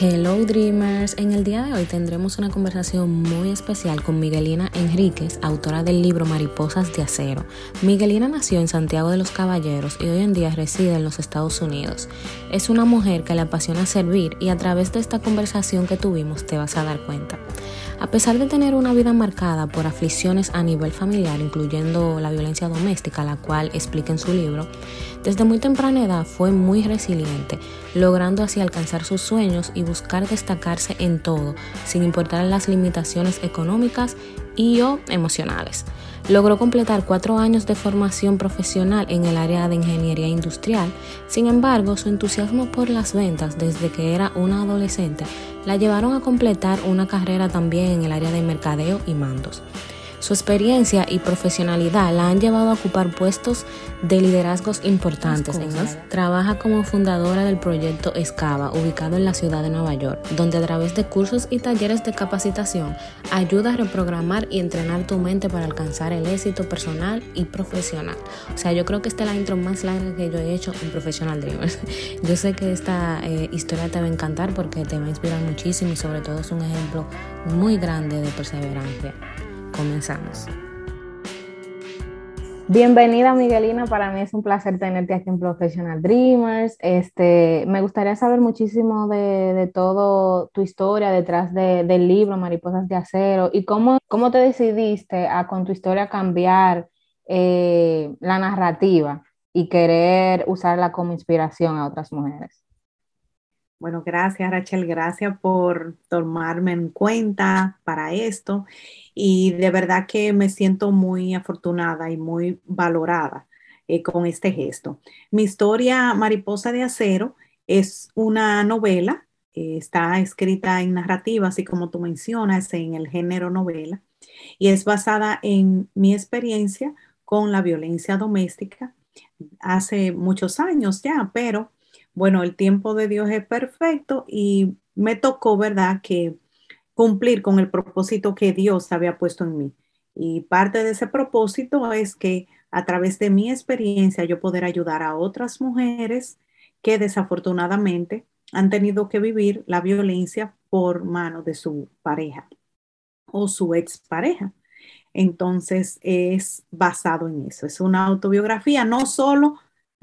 Hello Dreamers, en el día de hoy tendremos una conversación muy especial con Miguelina Enríquez, autora del libro Mariposas de Acero. Miguelina nació en Santiago de los Caballeros y hoy en día reside en los Estados Unidos. Es una mujer que le apasiona servir y a través de esta conversación que tuvimos te vas a dar cuenta. A pesar de tener una vida marcada por aflicciones a nivel familiar, incluyendo la violencia doméstica, la cual explica en su libro, desde muy temprana edad fue muy resiliente, logrando así alcanzar sus sueños y buscar destacarse en todo, sin importar las limitaciones económicas y o emocionales. Logró completar cuatro años de formación profesional en el área de ingeniería industrial, sin embargo su entusiasmo por las ventas desde que era una adolescente la llevaron a completar una carrera también en el área de mercadeo y mandos. Su experiencia y profesionalidad la han llevado a ocupar puestos de liderazgos importantes. Trabaja como fundadora del proyecto Escava, ubicado en la ciudad de Nueva York, donde a través de cursos y talleres de capacitación ayuda a reprogramar y entrenar tu mente para alcanzar el éxito personal y profesional. O sea, yo creo que esta es la intro más larga que yo he hecho en Professional Dreamers. Yo sé que esta eh, historia te va a encantar porque te va a inspirar muchísimo y sobre todo es un ejemplo muy grande de perseverancia. Comenzamos. Bienvenida Miguelina, para mí es un placer tenerte aquí en Professional Dreamers. Este, me gustaría saber muchísimo de, de todo tu historia detrás del libro Mariposas de Acero y cómo, cómo te decidiste a con tu historia cambiar eh, la narrativa y querer usarla como inspiración a otras mujeres. Bueno, gracias Rachel, gracias por tomarme en cuenta para esto y de verdad que me siento muy afortunada y muy valorada eh, con este gesto. Mi historia Mariposa de Acero es una novela, eh, está escrita en narrativa, así como tú mencionas, en el género novela, y es basada en mi experiencia con la violencia doméstica hace muchos años ya, pero bueno, el tiempo de Dios es perfecto y me tocó, ¿verdad?, que cumplir con el propósito que Dios había puesto en mí. Y parte de ese propósito es que a través de mi experiencia yo poder ayudar a otras mujeres que desafortunadamente han tenido que vivir la violencia por mano de su pareja o su expareja. Entonces es basado en eso. Es una autobiografía no solo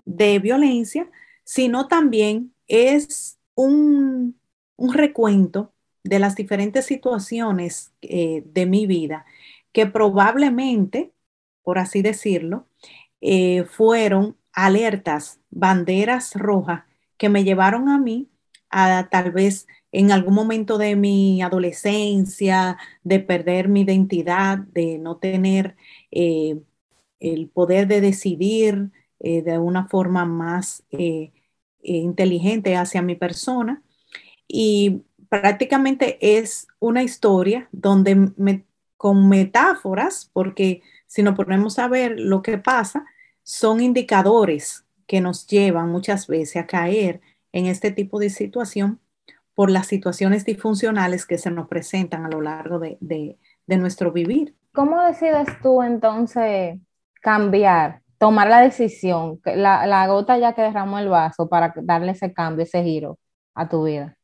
de violencia, sino también es un, recuento de las diferentes situaciones eh, de mi vida que probablemente, por así decirlo, eh, fueron alertas, banderas rojas que me llevaron a mí a tal vez en algún momento de mi adolescencia, de perder mi identidad, de no tener eh, el poder de decidir de una forma más inteligente hacia mi persona y prácticamente es una historia donde con metáforas, porque si nos ponemos a ver lo que pasa, son indicadores que nos llevan muchas veces a caer en este tipo de situación por las situaciones disfuncionales que se nos presentan a lo largo de, de nuestro vivir. ¿Cómo decides tú entonces cambiar tomar la decisión, la, la gota ya que derramó el vaso para darle ese cambio, ese giro a tu vida?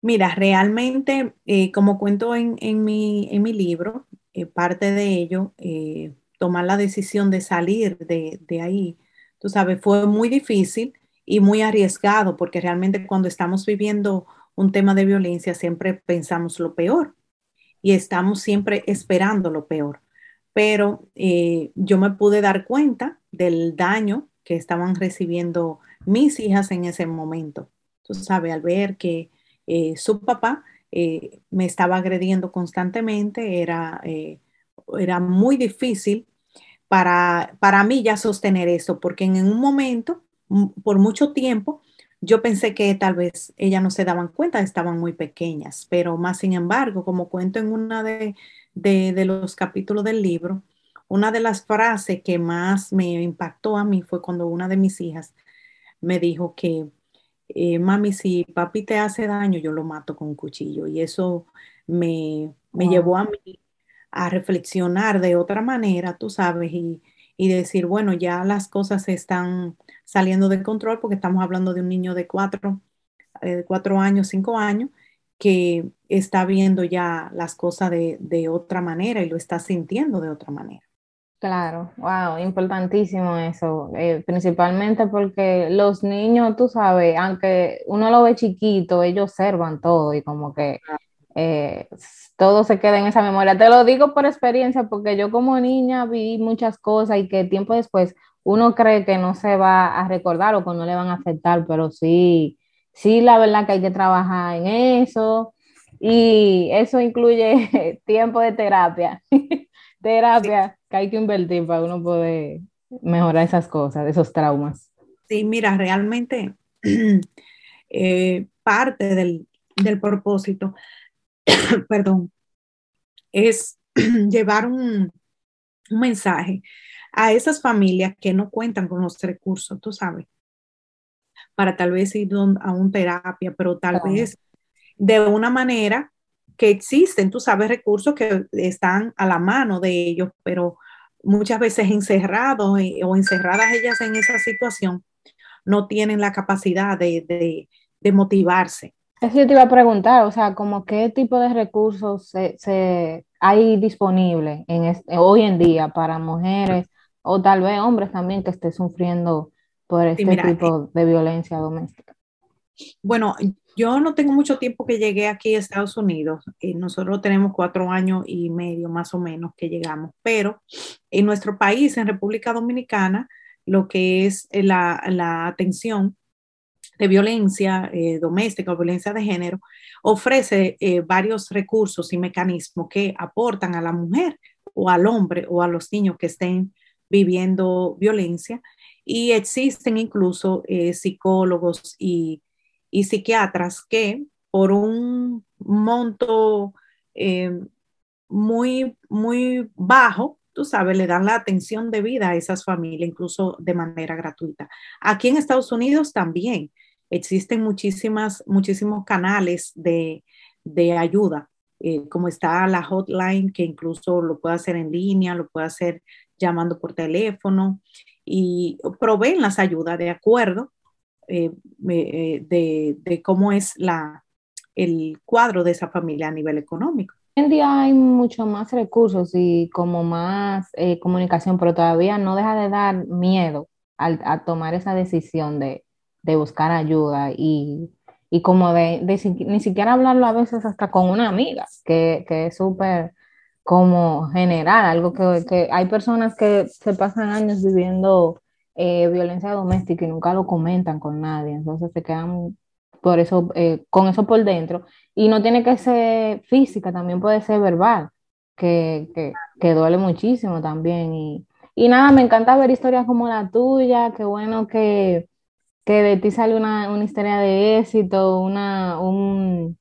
Mira, realmente, eh, como cuento en, en, mi, en mi libro, eh, parte de ello, eh, tomar la decisión de salir de, de, ahí, tú sabes, fue muy difícil y muy arriesgado, porque realmente cuando estamos viviendo un tema de violencia siempre pensamos lo peor y estamos siempre esperando lo peor pero eh, yo me pude dar cuenta del daño que estaban recibiendo mis hijas en ese momento. Tú sabes, al ver que eh, su papá eh, me estaba agrediendo constantemente, era, era muy difícil para, para mí ya sostener eso, porque en un momento, por mucho tiempo, yo pensé que tal vez ellas no se daban cuenta, estaban muy pequeñas, pero más sin embargo, como cuento en una de, de, los capítulos del libro, una de las frases que más me impactó a mí fue cuando una de mis hijas me dijo que, eh, mami, si papi te hace daño, yo lo mato con un cuchillo. Y eso me, me llevó a mí a reflexionar de otra manera, tú sabes, y, y decir, bueno, ya las cosas están saliendo de control porque estamos hablando de un niño de cuatro eh, cuatro años, cinco años, que está viendo ya las cosas de, otra manera y lo está sintiendo de otra manera. Claro, wow, importantísimo eso, eh, principalmente porque los niños, tú sabes, aunque uno lo ve chiquito, ellos observan todo y como que eh, todo se queda en esa memoria. Te lo digo por experiencia, porque yo como niña vi muchas cosas y que tiempo después uno cree que no se va a recordar o que no le van a afectar, pero sí, sí, la verdad que hay que trabajar en eso y eso incluye tiempo de terapia, terapia que hay que invertir para uno poder mejorar esas cosas, esos traumas. Sí, mira, realmente eh, parte del, propósito, perdón, es llevar un, un mensaje a esas familias que no cuentan con los recursos, tú sabes, para tal vez ir a un terapia, pero tal vez de una manera que existen, tú sabes, recursos que están a la mano de ellos, pero muchas veces encerrados eh, o encerradas ellas en esa situación, no tienen la capacidad de, motivarse. Eso yo te iba a preguntar, o sea, como qué tipo de recursos se, hay disponible en hoy en día para mujeres o tal vez hombres también que estén sufriendo por este tipo eh, de violencia doméstica? Bueno, yo no tengo mucho tiempo que llegué aquí a Estados Unidos. y nosotros tenemos cuatro años y medio más o menos que llegamos, pero en nuestro país, en República Dominicana, lo que es eh, la, atención de violencia eh, doméstica o violencia de género, ofrece varios recursos y mecanismos que aportan a la mujer o al hombre o a los niños que estén viviendo violencia y existen incluso eh, psicólogos y, psiquiatras que por un monto eh, muy, muy bajo, tú sabes, le dan la atención debida a esas familias, incluso de manera gratuita. Aquí en Estados Unidos también existen muchísimas, muchísimos canales de, ayuda, eh, como está la hotline, que incluso lo puede hacer en línea, lo puede hacer llamando por teléfono y proveen las ayudas de acuerdo eh, eh, de, cómo es la, el cuadro de esa familia a nivel económico. Hoy en día hay mucho más recursos y como más eh, comunicación, pero todavía no deja de dar miedo a tomar esa decisión de, buscar ayuda y, como de, ni siquiera hablarlo a veces hasta con una amiga, que, que es súper como general, algo que, hay personas que se pasan años viviendo eh, violencia doméstica y nunca lo comentan con nadie, entonces se quedan por eso, eh, con eso por dentro. Y no tiene que ser física, también puede ser verbal, que, duele muchísimo también. Y, nada, me encanta ver historias como la tuya, qué bueno que, de ti sale una, una historia de éxito, una, un,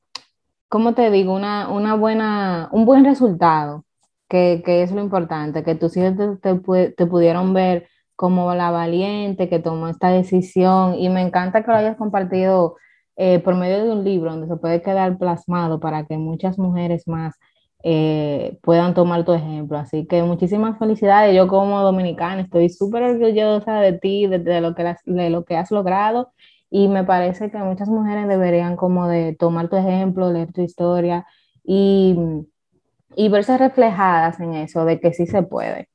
¿cómo te digo? Una, una buena, un buen resultado, que, es lo importante, que tus hijos te, te, pudieron ver como la valiente que tomó esta decisión y me encanta que lo hayas compartido eh, por medio de un libro donde se puede quedar plasmado para que muchas mujeres más eh, puedan tomar tu ejemplo. Así que muchísimas felicidades. Yo como dominicana estoy súper orgullosa de ti, de, lo que de lo que has logrado y me parece que muchas mujeres deberían como de tomar tu ejemplo, leer tu historia y, y verse reflejadas en eso, de que sí se puede.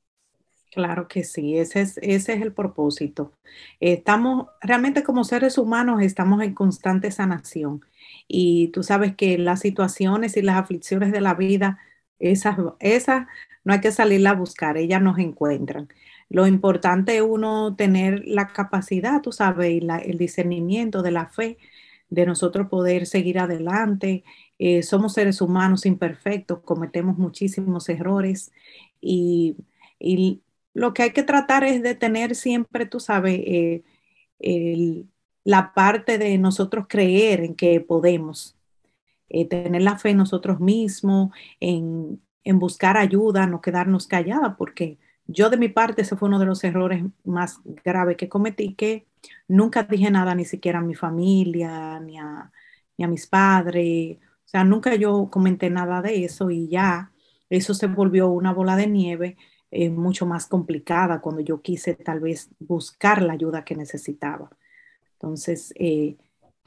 Claro que sí, ese es, ese es el propósito. Estamos, realmente como seres humanos, estamos en constante sanación. Y tú sabes que las situaciones y las aflicciones de la vida, esas, esas no hay que salirla a buscar, ellas nos encuentran. Lo importante es uno tener la capacidad, tú sabes, y el discernimiento de la fe, de nosotros poder seguir adelante. Eh, somos seres humanos imperfectos, cometemos muchísimos errores y, lo que hay que tratar es de tener siempre, tú sabes, eh, la parte de nosotros creer en que podemos, eh, tener la fe en nosotros mismos, en, en buscar ayuda, no quedarnos calladas, porque yo de mi parte, ese fue uno de los errores más graves que cometí, que nunca dije nada ni siquiera a mi familia, ni a, ni a mis padres, o sea, nunca yo comenté nada de eso y ya eso se volvió una bola de nieve eh, mucho más complicada cuando yo quise tal vez buscar la ayuda que necesitaba. Entonces, eh,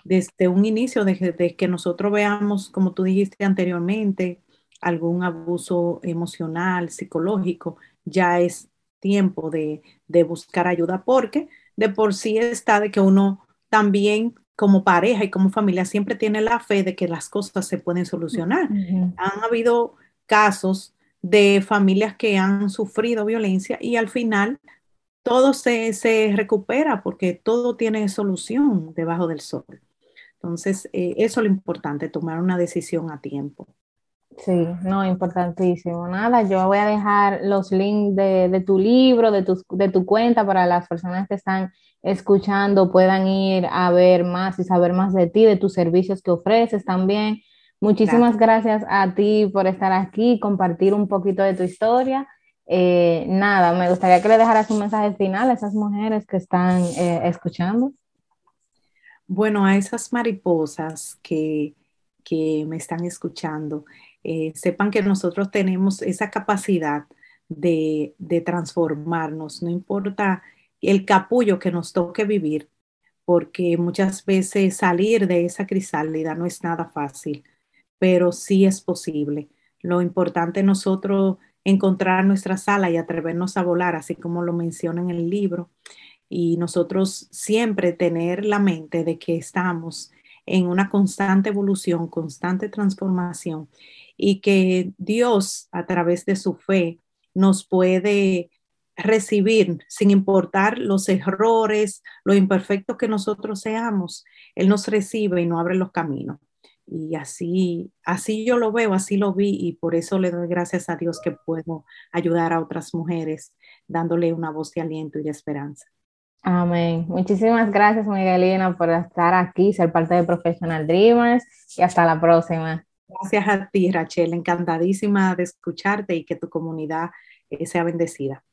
desde un inicio, desde que nosotros veamos, como tú dijiste anteriormente, algún abuso emocional, psicológico, ya es tiempo de, de buscar ayuda porque de por sí está de que uno también como pareja y como familia siempre tiene la fe de que las cosas se pueden solucionar. Han habido casos de familias que han sufrido violencia y al final todo se, se recupera porque todo tiene solución debajo del sol. Entonces, eh, eso es lo importante, tomar una decisión a tiempo. Sí, no, importantísimo. Nada, yo voy a dejar los links de, tu libro, de tu, de tu cuenta para las personas que están escuchando puedan ir a ver más y saber más de ti, de tus servicios que ofreces también. Muchísimas gracias, a ti por estar aquí, compartir un poquito de tu historia. Eh, nada, me gustaría que le dejaras un mensaje final a esas mujeres que están eh, escuchando. Bueno, a esas mariposas que, que me están escuchando, eh, sepan que nosotros tenemos esa capacidad de, transformarnos, no importa el capullo que nos toque vivir, porque muchas veces salir de esa crisálida no es nada fácil, pero sí es posible. Lo importante es nosotros encontrar nuestra sala y atrevernos a volar, así como lo menciona en el libro, y nosotros siempre tener la mente de que estamos en una constante evolución, constante transformación y que Dios a través de su fe nos puede recibir sin importar los errores, lo imperfectos que nosotros seamos, Él nos recibe y nos abre los caminos. Y así, así yo lo veo, así lo vi y por eso le doy gracias a Dios que puedo ayudar a otras mujeres dándole una voz de aliento y de esperanza. Amén. Muchísimas gracias, Miguelina, por estar aquí, ser parte de Professional Dreamers y hasta la próxima. Gracias a ti, Rachel. Encantadísima de escucharte y que tu comunidad eh, sea bendecida.